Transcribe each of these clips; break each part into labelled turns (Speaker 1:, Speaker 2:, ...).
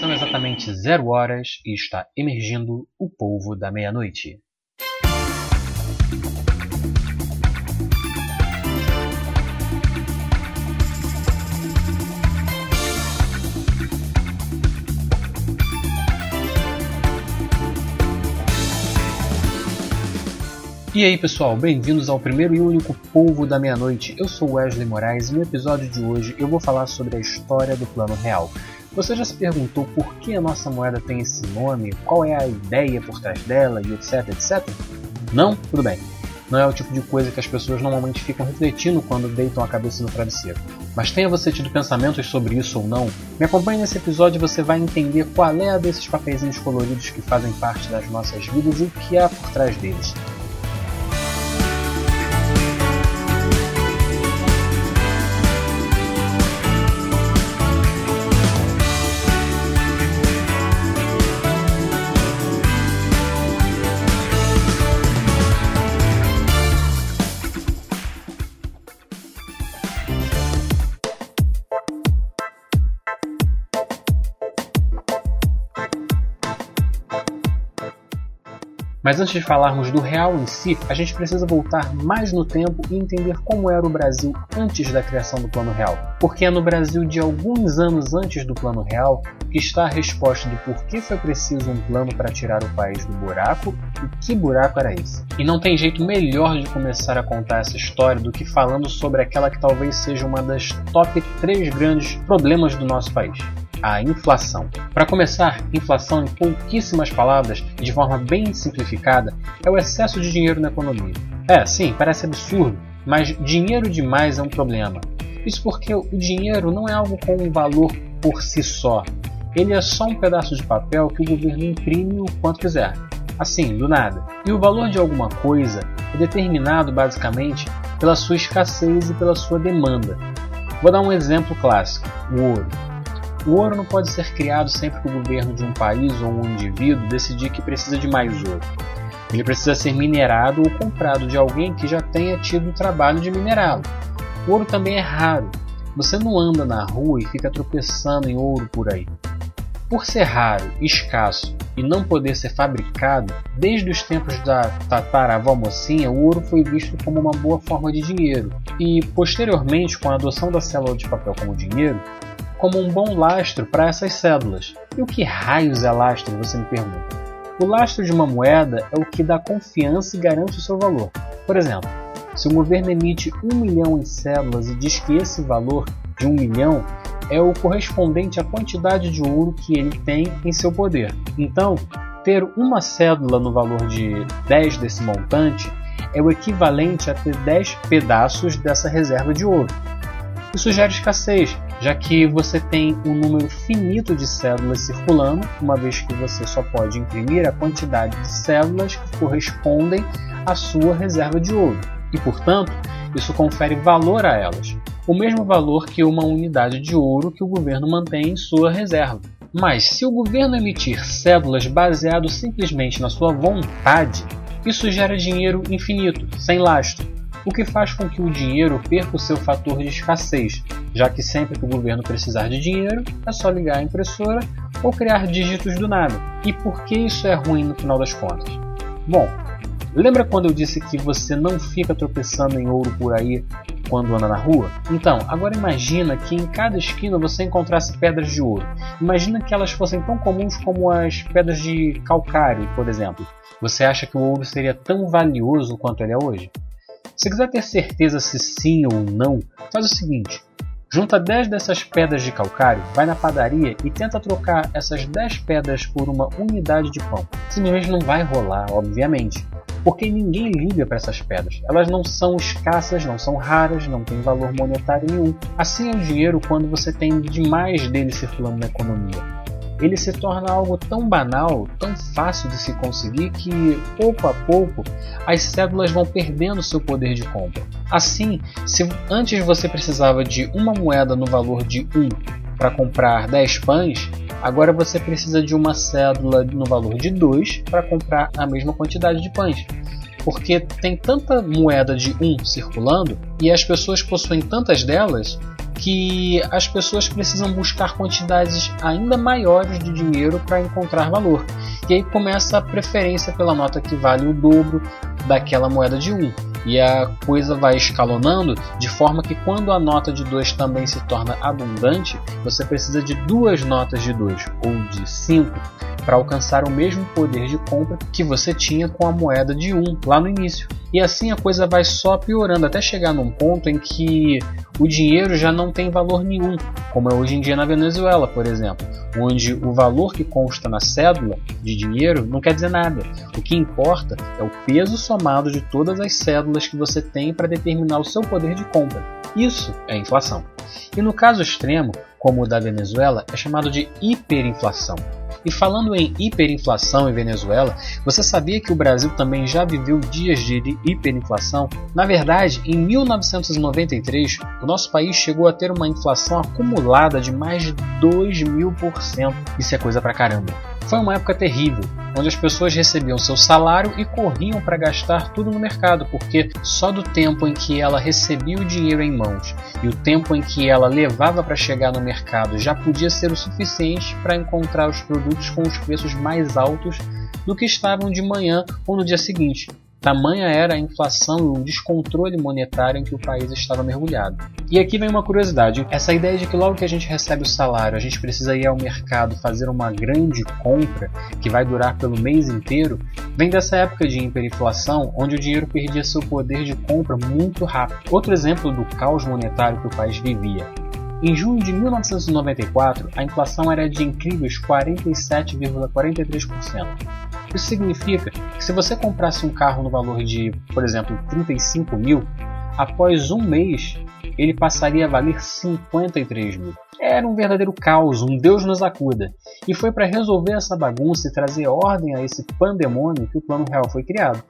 Speaker 1: São exatamente zero horas e está emergindo o polvo da meia-noite. E aí pessoal, bem-vindos ao primeiro e único Polvo da Meia-Noite. Eu sou Wesley Moraes e no episódio de hoje eu vou falar sobre a história do Plano Real. Você já se perguntou por que a nossa moeda tem esse nome, qual é a ideia por trás dela e etc, etc? Não? Tudo bem. Não é o tipo de coisa que as pessoas normalmente ficam refletindo quando deitam a cabeça no travesseiro. Mas tenha você tido pensamentos sobre isso ou não, me acompanhe nesse episódio e você vai entender qual é a desses papeizinhos coloridos que fazem parte das nossas vidas e o que há por trás deles. Mas antes de falarmos do real em si, a gente precisa voltar mais no tempo e entender como era o Brasil antes da criação do Plano Real. Porque é no Brasil de alguns anos antes do Plano Real que está a resposta do porquê foi preciso um plano para tirar o país do buraco e que buraco era esse. E não tem jeito melhor de começar a contar essa história do que falando sobre aquela que talvez seja uma das top 3 grandes problemas do nosso país a inflação. Para começar, inflação, em pouquíssimas palavras e de forma bem simplificada, é o excesso de dinheiro na economia. É, sim, parece absurdo, mas dinheiro demais é um problema. Isso porque o dinheiro não é algo com um valor por si só. Ele é só um pedaço de papel que o governo imprime o quanto quiser. Assim, do nada. E o valor de alguma coisa é determinado basicamente pela sua escassez e pela sua demanda. Vou dar um exemplo clássico: o ouro. O ouro não pode ser criado sempre que o governo de um país ou um indivíduo decidir que precisa de mais ouro. Ele precisa ser minerado ou comprado de alguém que já tenha tido o trabalho de minerá-lo. O ouro também é raro. Você não anda na rua e fica tropeçando em ouro por aí. Por ser raro, escasso e não poder ser fabricado, desde os tempos da tataravó mocinha, o ouro foi visto como uma boa forma de dinheiro. E, posteriormente, com a adoção da célula de papel como dinheiro, como um bom lastro para essas cédulas. E o que raios é lastro, você me pergunta? O lastro de uma moeda é o que dá confiança e garante o seu valor. Por exemplo, se o governo emite um milhão em cédulas e diz que esse valor de um milhão é o correspondente à quantidade de ouro que ele tem em seu poder. Então, ter uma cédula no valor de 10 desse montante é o equivalente a ter 10 pedaços dessa reserva de ouro. Isso gera escassez, já que você tem um número finito de células circulando, uma vez que você só pode imprimir a quantidade de células que correspondem à sua reserva de ouro, e portanto, isso confere valor a elas, o mesmo valor que uma unidade de ouro que o governo mantém em sua reserva. Mas se o governo emitir cédulas baseado simplesmente na sua vontade, isso gera dinheiro infinito, sem lastro, o que faz com que o dinheiro perca o seu fator de escassez, já que sempre que o governo precisar de dinheiro, é só ligar a impressora ou criar dígitos do nada. E por que isso é ruim no final das contas? Bom, lembra quando eu disse que você não fica tropeçando em ouro por aí quando anda na rua? Então, agora imagina que em cada esquina você encontrasse pedras de ouro. Imagina que elas fossem tão comuns como as pedras de calcário, por exemplo. Você acha que o ouro seria tão valioso quanto ele é hoje? Se quiser ter certeza se sim ou não, faz o seguinte: junta 10 dessas pedras de calcário, vai na padaria e tenta trocar essas 10 pedras por uma unidade de pão. Simplesmente não vai rolar, obviamente, porque ninguém liga para essas pedras. Elas não são escassas, não são raras, não têm valor monetário nenhum. Assim é o dinheiro quando você tem demais dele circulando na economia ele se torna algo tão banal, tão fácil de se conseguir que, pouco a pouco, as cédulas vão perdendo seu poder de compra. Assim, se antes você precisava de uma moeda no valor de 1 para comprar 10 pães, agora você precisa de uma cédula no valor de 2 para comprar a mesma quantidade de pães. Porque tem tanta moeda de 1 um circulando e as pessoas possuem tantas delas que as pessoas precisam buscar quantidades ainda maiores de dinheiro para encontrar valor. E aí começa a preferência pela nota que vale o dobro daquela moeda de 1. E a coisa vai escalonando de forma que quando a nota de 2 também se torna abundante, você precisa de duas notas de 2 ou de 5 para alcançar o mesmo poder de compra que você tinha com a moeda de 1 lá no início. E assim a coisa vai só piorando até chegar num ponto em que o dinheiro já não tem valor nenhum, como é hoje em dia na Venezuela, por exemplo, onde o valor que consta na cédula de dinheiro não quer dizer nada. O que importa é o peso somado de todas as cédulas que você tem para determinar o seu poder de compra. Isso é inflação. E no caso extremo, como o da Venezuela, é chamado de hiperinflação. E falando em hiperinflação em Venezuela, você sabia que o Brasil também já viveu dias de hiperinflação? Na verdade, em 1993, o nosso país chegou a ter uma inflação acumulada de mais de 2 mil por cento. Isso é coisa pra caramba. Foi uma época terrível, onde as pessoas recebiam seu salário e corriam para gastar tudo no mercado, porque só do tempo em que ela recebia o dinheiro em mãos e o tempo em que ela levava para chegar no mercado já podia ser o suficiente para encontrar os produtos com os preços mais altos do que estavam de manhã ou no dia seguinte. Tamanha era a inflação e o descontrole monetário em que o país estava mergulhado. E aqui vem uma curiosidade: essa ideia de que logo que a gente recebe o salário, a gente precisa ir ao mercado fazer uma grande compra que vai durar pelo mês inteiro, vem dessa época de hiperinflação, onde o dinheiro perdia seu poder de compra muito rápido. Outro exemplo do caos monetário que o país vivia. Em junho de 1994, a inflação era de incríveis 47,43%. Isso significa se você comprasse um carro no valor de, por exemplo, 35 mil, após um mês ele passaria a valer 53 mil. Era um verdadeiro caos, um Deus nos acuda. E foi para resolver essa bagunça e trazer ordem a esse pandemônio que o Plano Real foi criado.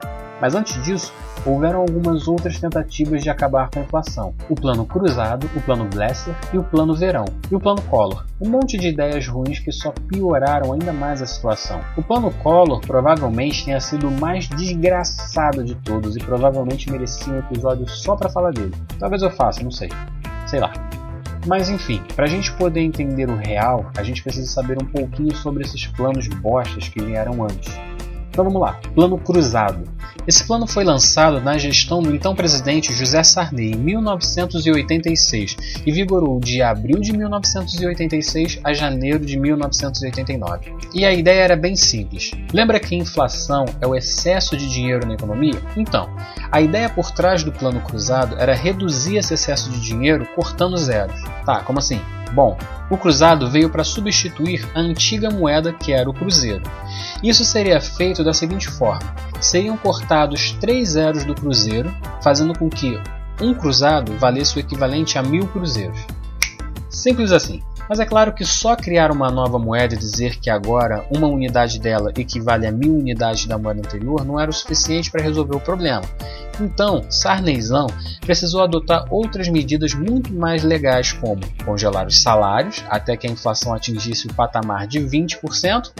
Speaker 1: Mas antes disso, houveram algumas outras tentativas de acabar com a inflação. O Plano Cruzado, o Plano Blesser e o Plano Verão. E o Plano Collor. Um monte de ideias ruins que só pioraram ainda mais a situação. O Plano Collor provavelmente tenha sido o mais desgraçado de todos e provavelmente merecia um episódio só para falar dele. Talvez eu faça, não sei. Sei lá. Mas enfim, para a gente poder entender o real, a gente precisa saber um pouquinho sobre esses planos bostas que vieram antes. Então vamos lá. Plano Cruzado. Esse plano foi lançado na gestão do então presidente José Sarney em 1986 e vigorou de abril de 1986 a janeiro de 1989. E a ideia era bem simples. Lembra que inflação é o excesso de dinheiro na economia? Então, a ideia por trás do plano cruzado era reduzir esse excesso de dinheiro cortando zeros. Tá, como assim? Bom, o cruzado veio para substituir a antiga moeda que era o cruzeiro. Isso seria feito da seguinte forma: seriam cortados três zeros do cruzeiro, fazendo com que um cruzado valesse o equivalente a mil cruzeiros. Simples assim. Mas é claro que só criar uma nova moeda e dizer que agora uma unidade dela equivale a mil unidades da moeda anterior não era o suficiente para resolver o problema. Então, Sarneyzão precisou adotar outras medidas muito mais legais, como congelar os salários até que a inflação atingisse o patamar de 20%,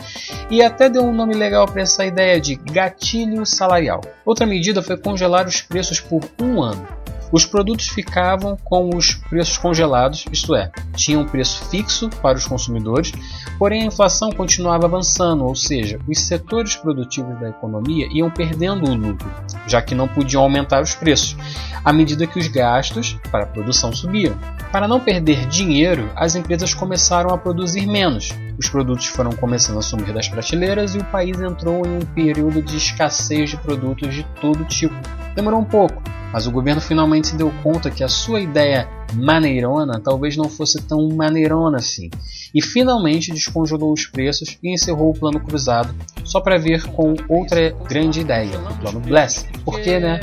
Speaker 1: e até deu um nome legal para essa ideia de gatilho salarial. Outra medida foi congelar os preços por um ano. Os produtos ficavam com os preços congelados, isto é, tinham um preço fixo para os consumidores, porém a inflação continuava avançando, ou seja, os setores produtivos da economia iam perdendo o lucro, já que não podiam aumentar os preços, à medida que os gastos para a produção subiam. Para não perder dinheiro, as empresas começaram a produzir menos. Os produtos foram começando a sumir das prateleiras e o país entrou em um período de escassez de produtos de todo tipo. Demorou um pouco, mas o governo finalmente se deu conta que a sua ideia maneirona talvez não fosse tão maneirona assim, e finalmente descongelou os preços e encerrou o plano cruzado, só para ver com outra grande ideia, o plano Bless. Porque, né?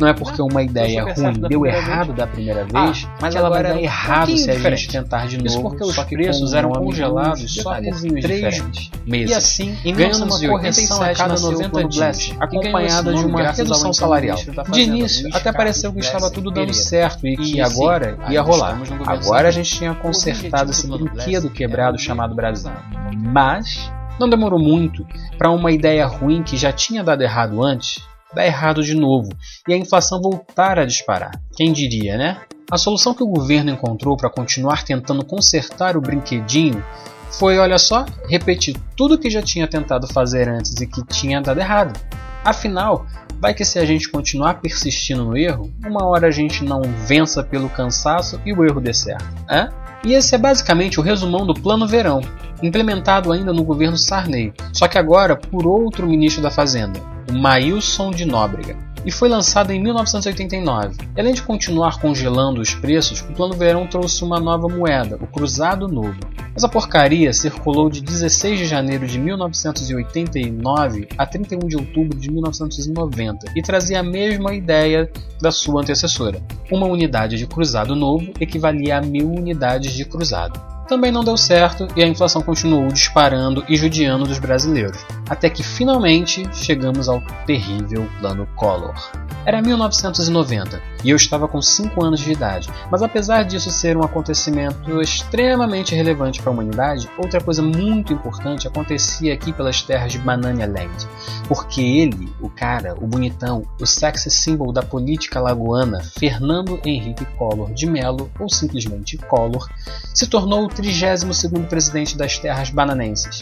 Speaker 1: Não é porque uma ideia ruim deu errado vez. da primeira ah, vez, ah, mas ela vai dar errado um se a gente tentar de novo. Isso porque os preços eram congelados só por três meses. E assim, ganhando uma correção a cada 90 dias, acompanhada de uma redução salarial. De início, até pareceu que estava tudo dando certo e que agora ia rolar. Agora a gente tinha consertado esse brinquedo quebrado chamado Brasil. Mas não demorou muito para uma ideia ruim que já tinha dado errado antes dar errado de novo e a inflação voltar a disparar. Quem diria, né? A solução que o governo encontrou para continuar tentando consertar o brinquedinho foi, olha só, repetir tudo que já tinha tentado fazer antes e que tinha dado errado. Afinal, vai que se a gente continuar persistindo no erro, uma hora a gente não vença pelo cansaço e o erro dê certo. É? E esse é basicamente o resumão do Plano Verão, implementado ainda no governo Sarney, só que agora por outro ministro da Fazenda, o Maílson de Nóbrega, e foi lançado em 1989. E além de continuar congelando os preços, o Plano Verão trouxe uma nova moeda, o Cruzado Novo. Essa porcaria circulou de 16 de janeiro de 1989 a 31 de outubro de 1990 e trazia a mesma ideia da sua antecessora. Uma unidade de cruzado novo equivalia a mil unidades de cruzado também não deu certo e a inflação continuou disparando e judiando dos brasileiros, até que finalmente chegamos ao terrível Plano Collor. Era 1990 e eu estava com 5 anos de idade, mas apesar disso ser um acontecimento extremamente relevante para a humanidade, outra coisa muito importante acontecia aqui pelas terras de Banana Land, porque ele, o cara, o bonitão, o sexy symbol da política lagoana, Fernando Henrique Collor de Mello, ou simplesmente Collor, se tornou o 32º presidente das terras bananenses.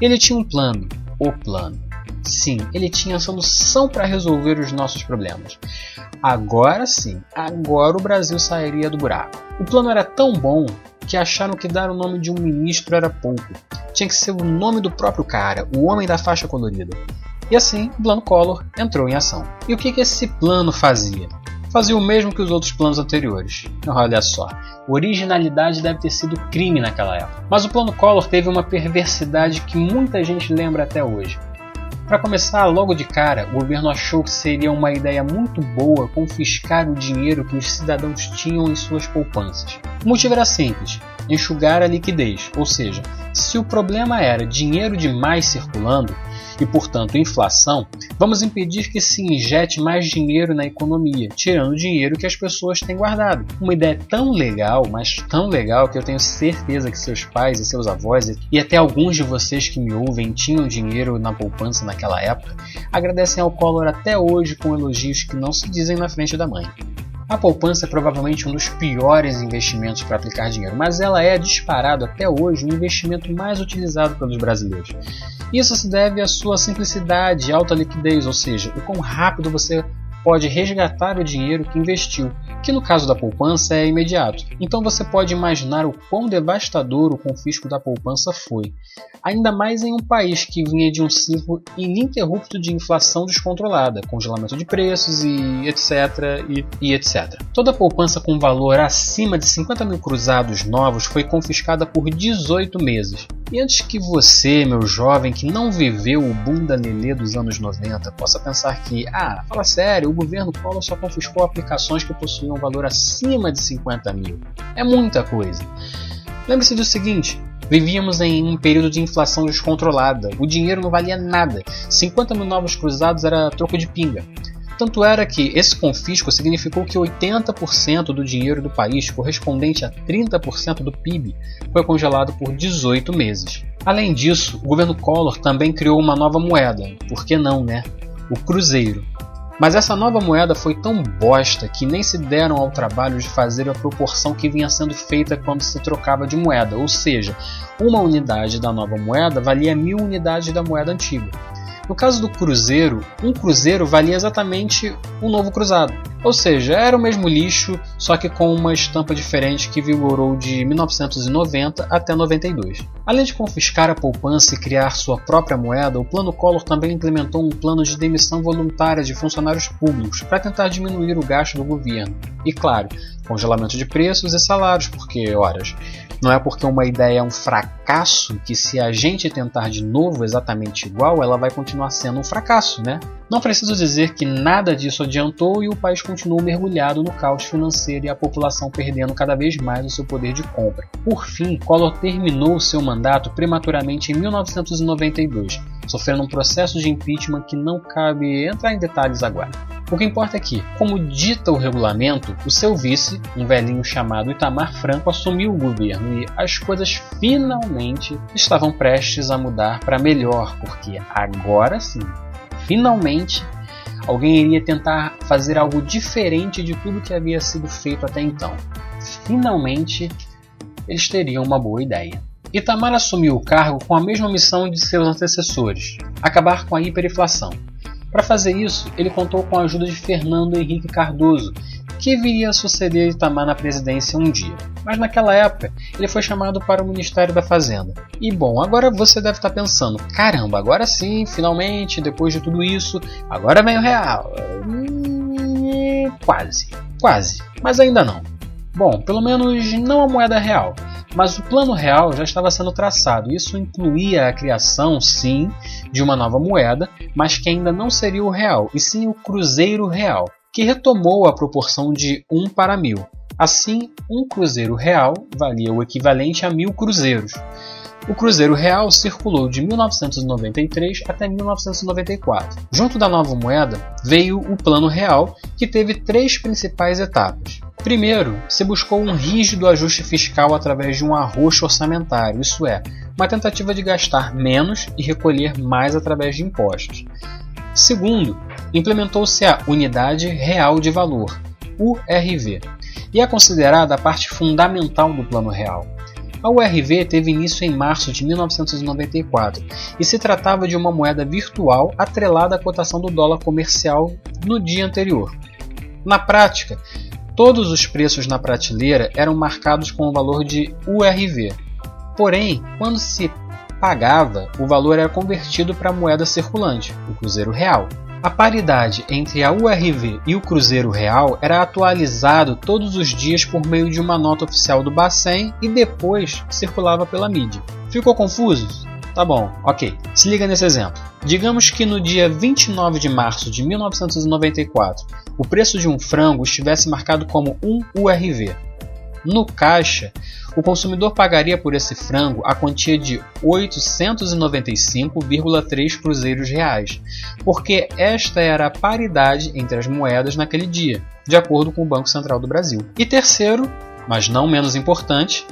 Speaker 1: Ele tinha um plano, o plano Sim, ele tinha a solução para resolver os nossos problemas. Agora sim, agora o Brasil sairia do buraco. O plano era tão bom que acharam que dar o nome de um ministro era pouco. Tinha que ser o nome do próprio cara, o homem da faixa colorida. E assim, o plano Collor entrou em ação. E o que, que esse plano fazia? Fazia o mesmo que os outros planos anteriores. Olha só, originalidade deve ter sido crime naquela época. Mas o plano Collor teve uma perversidade que muita gente lembra até hoje. Para começar, logo de cara, o governo achou que seria uma ideia muito boa confiscar o dinheiro que os cidadãos tinham em suas poupanças. O motivo era simples: enxugar a liquidez, ou seja, se o problema era dinheiro demais circulando, e, portanto, inflação, vamos impedir que se injete mais dinheiro na economia, tirando o dinheiro que as pessoas têm guardado. Uma ideia tão legal, mas tão legal que eu tenho certeza que seus pais e seus avós e até alguns de vocês que me ouvem tinham dinheiro na poupança naquela época, agradecem ao Collor até hoje com elogios que não se dizem na frente da mãe. A poupança é provavelmente um dos piores investimentos para aplicar dinheiro, mas ela é disparado até hoje o investimento mais utilizado pelos brasileiros. Isso se deve à sua simplicidade e alta liquidez, ou seja, o quão rápido você pode resgatar o dinheiro que investiu, que no caso da poupança é imediato. Então você pode imaginar o quão devastador o confisco da poupança foi, ainda mais em um país que vinha de um ciclo ininterrupto de inflação descontrolada, congelamento de preços e etc. e, e etc. Toda poupança com valor acima de 50 mil cruzados novos foi confiscada por 18 meses. E antes que você, meu jovem, que não viveu o boom da Lelê dos anos 90, possa pensar que, ah, fala sério, o governo Collor só confiscou aplicações que possuíam valor acima de 50 mil. É muita coisa. Lembre-se do seguinte: Vivíamos em um período de inflação descontrolada. O dinheiro não valia nada. 50 mil novos cruzados era troco de pinga. Tanto era que esse confisco significou que 80% do dinheiro do país, correspondente a 30% do PIB, foi congelado por 18 meses. Além disso, o governo Collor também criou uma nova moeda, por que não, né? O Cruzeiro. Mas essa nova moeda foi tão bosta que nem se deram ao trabalho de fazer a proporção que vinha sendo feita quando se trocava de moeda, ou seja, uma unidade da nova moeda valia mil unidades da moeda antiga. No caso do cruzeiro, um cruzeiro valia exatamente um novo cruzado. Ou seja, era o mesmo lixo, só que com uma estampa diferente que vigorou de 1990 até 92. Além de confiscar a poupança e criar sua própria moeda, o Plano Collor também implementou um plano de demissão voluntária de funcionários públicos para tentar diminuir o gasto do governo. E claro, congelamento de preços e salários, porque, horas, não é porque uma ideia é um fracasso que se a gente tentar de novo exatamente igual, ela vai continuar sendo um fracasso, né? Não preciso dizer que nada disso adiantou e o país continuou mergulhado no caos financeiro e a população perdendo cada vez mais o seu poder de compra. Por fim, Collor terminou seu mandato prematuramente em 1992, sofrendo um processo de impeachment que não cabe entrar em detalhes agora. O que importa é que, como dita o regulamento, o seu vice, um velhinho chamado Itamar Franco, assumiu o governo e as coisas finalmente estavam prestes a mudar para melhor, porque agora sim, finalmente, alguém iria tentar fazer algo diferente de tudo que havia sido feito até então. Finalmente, eles teriam uma boa ideia. Itamar assumiu o cargo com a mesma missão de seus antecessores: acabar com a hiperinflação. Para fazer isso, ele contou com a ajuda de Fernando Henrique Cardoso, que viria a suceder Itamar na presidência um dia. Mas naquela época, ele foi chamado para o Ministério da Fazenda. E bom, agora você deve estar pensando: caramba, agora sim, finalmente, depois de tudo isso, agora vem o real. Hum, quase, quase, mas ainda não. Bom, pelo menos não a moeda real. Mas o plano real já estava sendo traçado. Isso incluía a criação, sim, de uma nova moeda, mas que ainda não seria o real, e sim o cruzeiro real, que retomou a proporção de 1 para mil. Assim, um cruzeiro real valia o equivalente a mil cruzeiros. O Cruzeiro Real circulou de 1993 até 1994. Junto da nova moeda veio o Plano Real, que teve três principais etapas. Primeiro, se buscou um rígido ajuste fiscal através de um arroxo orçamentário, isso é, uma tentativa de gastar menos e recolher mais através de impostos. Segundo, implementou-se a Unidade Real de Valor, URV, e é considerada a parte fundamental do Plano Real. A URV teve início em março de 1994 e se tratava de uma moeda virtual atrelada à cotação do dólar comercial no dia anterior. Na prática, todos os preços na prateleira eram marcados com o valor de URV. Porém, quando se pagava, o valor era convertido para a moeda circulante, o Cruzeiro Real. A paridade entre a URV e o Cruzeiro Real era atualizado todos os dias por meio de uma nota oficial do Bacen e depois circulava pela mídia. Ficou confuso? Tá bom, ok. Se liga nesse exemplo. Digamos que no dia 29 de março de 1994, o preço de um frango estivesse marcado como 1 URV. No caixa, o consumidor pagaria por esse frango a quantia de 895,3 cruzeiros reais, porque esta era a paridade entre as moedas naquele dia, de acordo com o Banco Central do Brasil. E terceiro, mas não menos importante,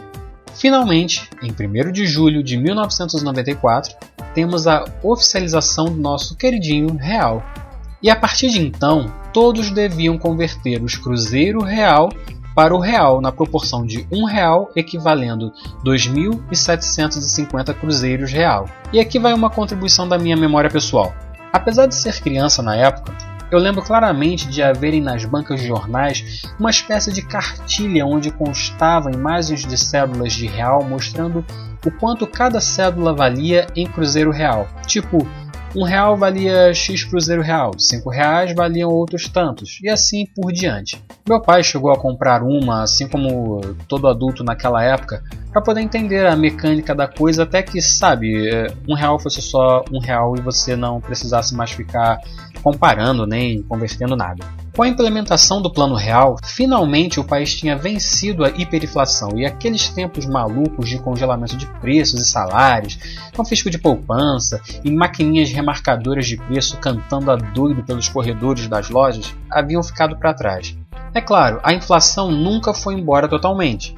Speaker 1: finalmente, em 1 de julho de 1994, temos a oficialização do nosso queridinho real. E a partir de então, todos deviam converter os cruzeiro real para o real na proporção de um real equivalendo 2.750 cruzeiros real. E aqui vai uma contribuição da minha memória pessoal. Apesar de ser criança na época, eu lembro claramente de haverem nas bancas de jornais uma espécie de cartilha onde constavam imagens de cédulas de real mostrando o quanto cada cédula valia em cruzeiro real. Tipo, um real valia X cruzeiro real, cinco reais valiam outros tantos, e assim por diante. Meu pai chegou a comprar uma, assim como todo adulto naquela época, para poder entender a mecânica da coisa, até que, sabe, é, um real fosse só um real e você não precisasse mais ficar comparando nem convertendo nada. Com a implementação do Plano Real, finalmente o país tinha vencido a hiperinflação e aqueles tempos malucos de congelamento de preços e salários, com fisco de poupança e maquininhas remarcadoras de preço cantando a doido pelos corredores das lojas haviam ficado para trás. É claro, a inflação nunca foi embora totalmente,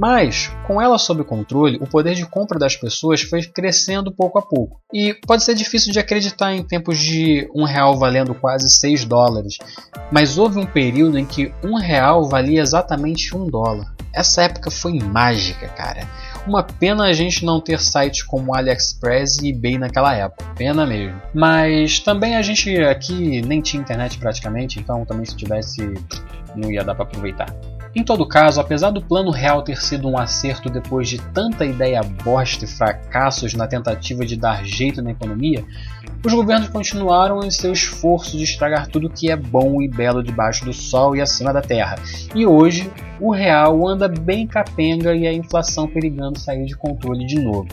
Speaker 1: mas, com ela sob controle, o poder de compra das pessoas foi crescendo pouco a pouco. E pode ser difícil de acreditar em tempos de um real valendo quase 6 dólares, mas houve um período em que um real valia exatamente um dólar. Essa época foi mágica, cara. Uma pena a gente não ter sites como AliExpress e eBay naquela época. Pena mesmo. Mas também a gente aqui nem tinha internet praticamente, então também se tivesse não ia dar para aproveitar. Em todo caso, apesar do plano real ter sido um acerto depois de tanta ideia bosta e fracassos na tentativa de dar jeito na economia, os governos continuaram em seu esforço de estragar tudo que é bom e belo debaixo do sol e acima da terra. E hoje, o real anda bem capenga e a inflação perigando sair de controle de novo.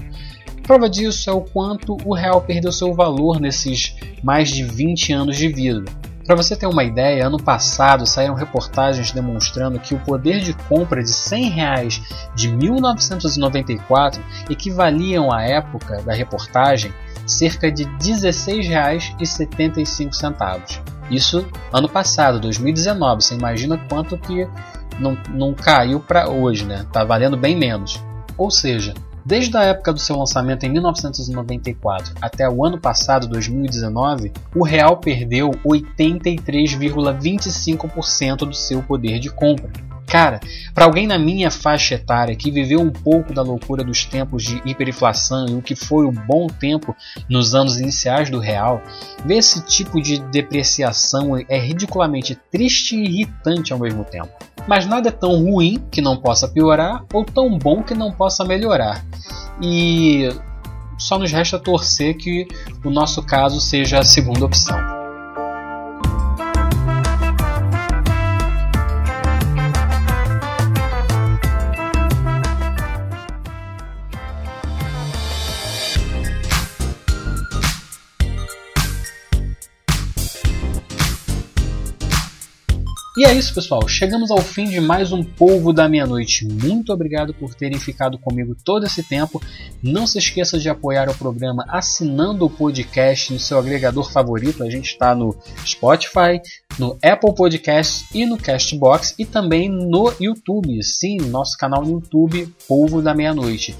Speaker 1: Prova disso é o quanto o real perdeu seu valor nesses mais de 20 anos de vida. Para você ter uma ideia, ano passado saíram reportagens demonstrando que o poder de compra de 100 reais de 1994 equivaliam à época da reportagem cerca de R$ 16,75. Isso ano passado, 2019. Você imagina quanto que não, não caiu para hoje, né? Tá valendo bem menos. Ou seja, Desde a época do seu lançamento em 1994 até o ano passado, 2019, o real perdeu 83,25% do seu poder de compra. Cara, para alguém na minha faixa etária que viveu um pouco da loucura dos tempos de hiperinflação e o que foi o bom tempo nos anos iniciais do real, ver esse tipo de depreciação é ridiculamente triste e irritante ao mesmo tempo. Mas nada é tão ruim que não possa piorar ou tão bom que não possa melhorar. E só nos resta torcer que o nosso caso seja a segunda opção. E é isso, pessoal. Chegamos ao fim de mais um Polvo da Meia-Noite. Muito obrigado por terem ficado comigo todo esse tempo. Não se esqueça de apoiar o programa assinando o podcast no seu agregador favorito. A gente está no Spotify, no Apple Podcasts e no Castbox e também no YouTube. Sim, nosso canal no YouTube, Polvo da Meia-Noite.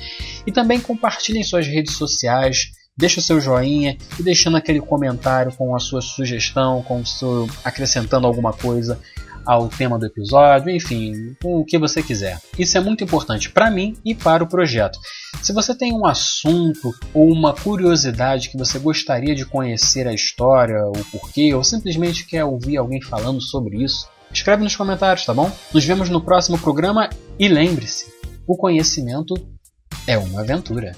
Speaker 1: E também compartilhem suas redes sociais deixa o seu joinha e deixando aquele comentário com a sua sugestão, com o seu acrescentando alguma coisa ao tema do episódio, enfim, o que você quiser. Isso é muito importante para mim e para o projeto. Se você tem um assunto ou uma curiosidade que você gostaria de conhecer a história, o porquê, ou simplesmente quer ouvir alguém falando sobre isso, escreve nos comentários, tá bom? Nos vemos no próximo programa e lembre-se, o conhecimento é uma aventura.